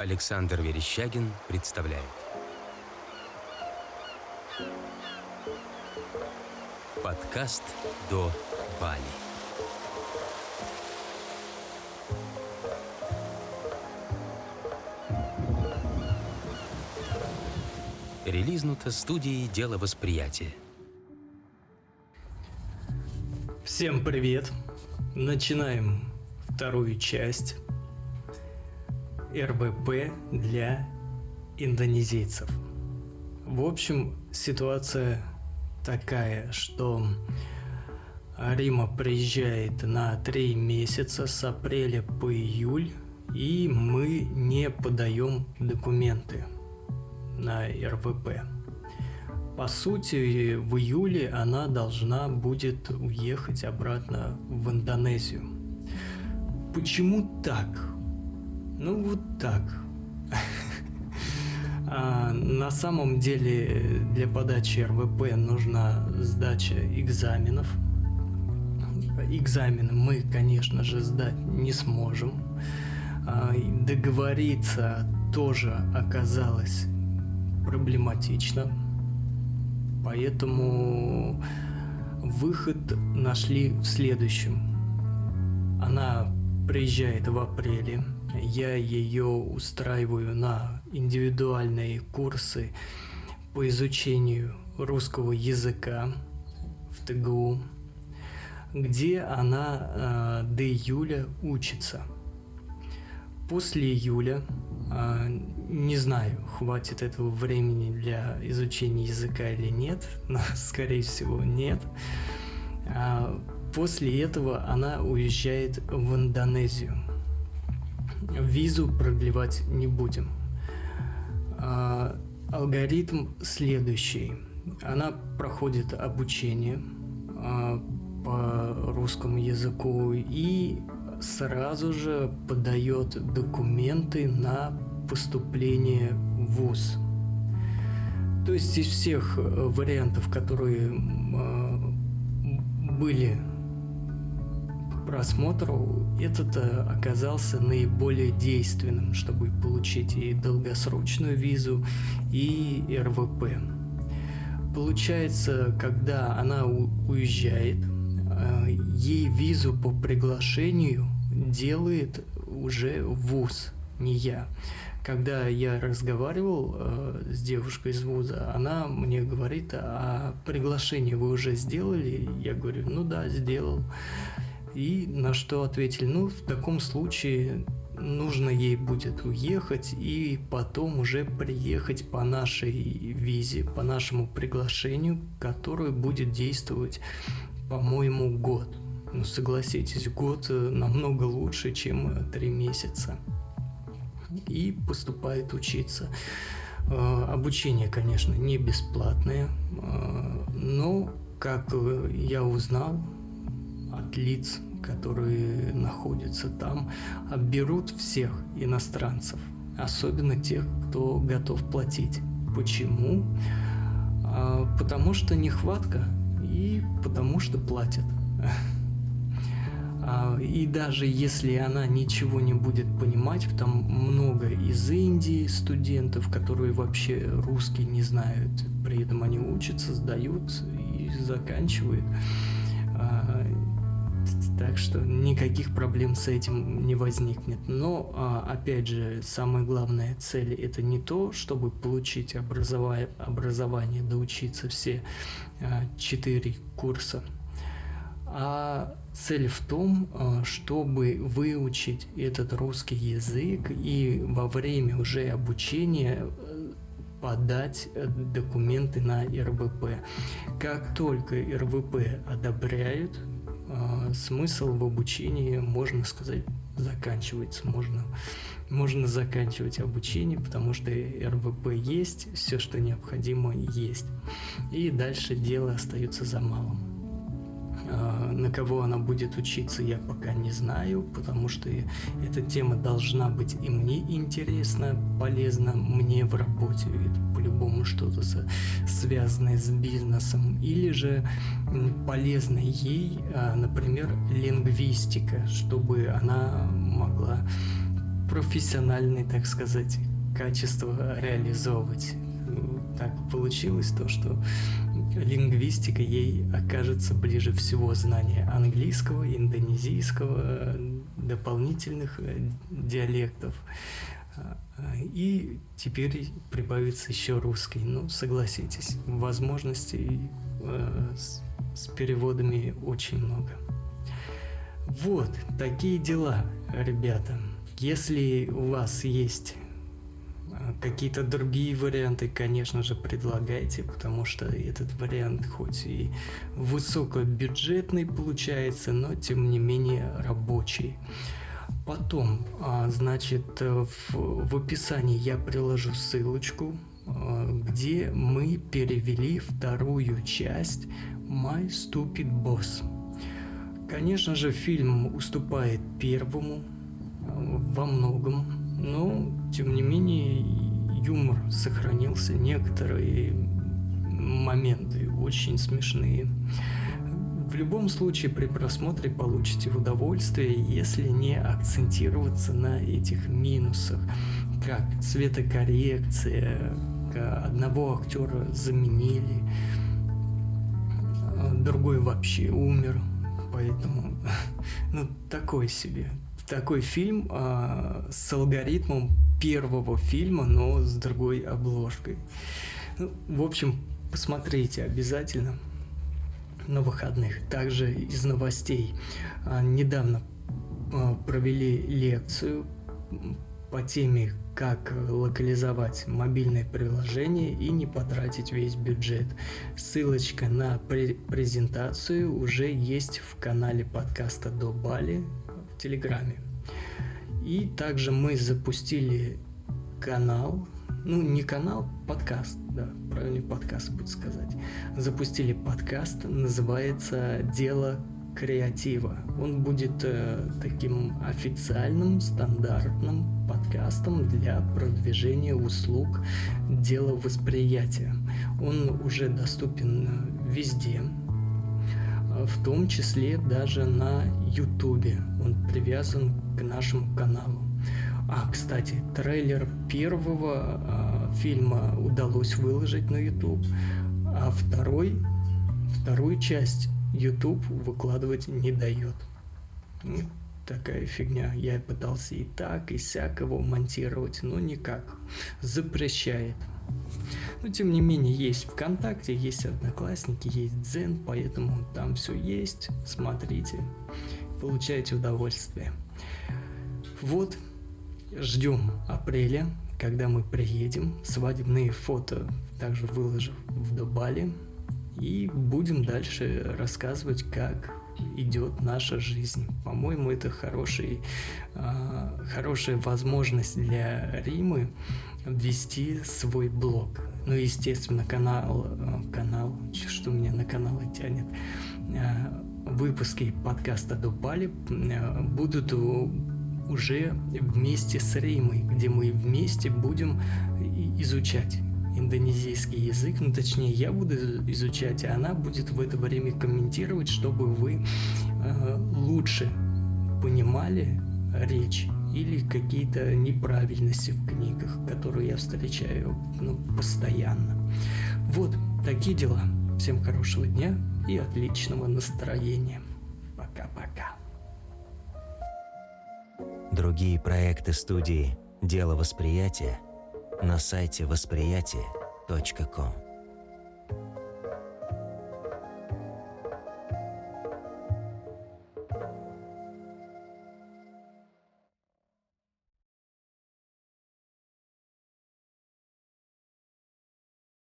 Александр Верещагин представляет. Подкаст «До Бали» Релизнуто студией «Дело восприятия» Всем привет! Начинаем вторую часть РБП для индонезийцев. В общем, ситуация такая, что Рима приезжает на три месяца с апреля по июль, и мы не подаем документы на РВП. По сути, в июле она должна будет уехать обратно в Индонезию. Почему так? Ну вот так. А, на самом деле для подачи РВП нужна сдача экзаменов. Экзамены мы, конечно же, сдать не сможем. А, договориться тоже оказалось проблематично. Поэтому выход нашли в следующем. Она приезжает в апреле. Я ее устраиваю на индивидуальные курсы по изучению русского языка в ТГУ, где она э, до июля учится. После июля а, не знаю, хватит этого времени для изучения языка или нет, но, скорее всего, нет. А, после этого она уезжает в Индонезию. Визу продлевать не будем. А, алгоритм следующий. Она проходит обучение по русскому языку и сразу же подает документы на поступление в ВУЗ. То есть из всех э, вариантов, которые э, были просмотру, этот э, оказался наиболее действенным, чтобы получить и долгосрочную визу, и РВП. Получается, когда она уезжает, ей визу по приглашению делает уже ВУЗ, не я. Когда я разговаривал э, с девушкой из вуза, она мне говорит, а приглашение вы уже сделали? Я говорю, ну да, сделал. И на что ответили, ну в таком случае нужно ей будет уехать и потом уже приехать по нашей визе, по нашему приглашению, которое будет действовать, по-моему, год. Ну, согласитесь, год э, намного лучше, чем э, три месяца. И поступает учиться. Э, обучение, конечно, не бесплатное, но, как я узнал от лиц, которые находятся там, берут всех иностранцев, особенно тех, кто готов платить. Почему? Потому что нехватка и потому что платят. А, и даже если она ничего не будет понимать, там много из Индии студентов, которые вообще русский не знают, при этом они учатся, сдают и заканчивают. А, так что никаких проблем с этим не возникнет. Но, а, опять же, самая главная цель это не то, чтобы получить образование, образование доучиться все четыре курса а цель в том, а, чтобы выучить этот русский язык и во время уже обучения э, подать документы на РВП. Как только РВП одобряют, а, смысл в обучении, можно сказать, заканчивается. Можно, можно заканчивать обучение, потому что РВП есть, все, что необходимо, есть. И дальше дело остается за малым. А, на кого она будет учиться, я пока не знаю, потому что эта тема должна быть и мне интересна, полезна мне в работе. По-любому что-то связанное с бизнесом. Или же полезно ей, а, например, лингвистика, чтобы она могла профессиональные, так сказать, качества реализовывать. Так получилось то, что лингвистика ей окажется ближе всего знания английского, индонезийского, дополнительных э, диалектов. И теперь прибавится еще русский. Ну, согласитесь, возможностей э, с, с переводами очень много. Вот, такие дела, ребята. Если у вас есть какие-то другие варианты, конечно же, предлагайте, потому что этот вариант хоть и высокобюджетный получается, но тем не менее рабочий. Потом, а, значит, в, в описании я приложу ссылочку, а, где мы перевели вторую часть My Stupid Boss. Конечно же, фильм уступает первому а, во многом, но, тем не менее, юмор сохранился, некоторые моменты очень смешные. В любом случае при просмотре получите удовольствие, если не акцентироваться на этих минусах, как цветокоррекция, одного актера заменили, а другой вообще умер, поэтому ну такой себе. Такой фильм а, с алгоритмом первого фильма, но с другой обложкой. Ну, в общем, посмотрите обязательно на выходных. Также из новостей а, недавно а, провели лекцию по теме как локализовать мобильное приложение и не потратить весь бюджет. Ссылочка на презентацию уже есть в канале подкаста до Бали в Телеграме. И также мы запустили канал ну, не канал, подкаст, да, правильный подкаст будет сказать. Запустили подкаст, называется «Дело креатива». Он будет э, таким официальным, стандартным подкастом для продвижения услуг дела восприятия. Он уже доступен везде, в том числе даже на YouTube. Он привязан к нашему каналу. А, кстати, трейлер первого а, фильма удалось выложить на YouTube, а второй, вторую часть YouTube выкладывать не дает. Такая фигня. Я пытался и так, и сяк его монтировать, но никак. Запрещает. Но тем не менее есть ВКонтакте, есть Одноклассники, есть Дзен, поэтому там все есть. Смотрите, получайте удовольствие. Вот Ждем апреля, когда мы приедем. Свадебные фото также выложу в Дубале. И будем дальше рассказывать, как идет наша жизнь. По-моему, это хороший, э, хорошая возможность для Римы ввести свой блог. Ну, естественно, канал, э, канал, что меня на каналы тянет, э, выпуски подкаста Дубали будут уже вместе с Реймой, где мы вместе будем изучать индонезийский язык, ну точнее я буду изучать, а она будет в это время комментировать, чтобы вы э, лучше понимали речь или какие-то неправильности в книгах, которые я встречаю ну, постоянно. Вот такие дела. Всем хорошего дня и отличного настроения. Пока-пока. Другие проекты студии «Дело восприятия» на сайте восприятие.ком.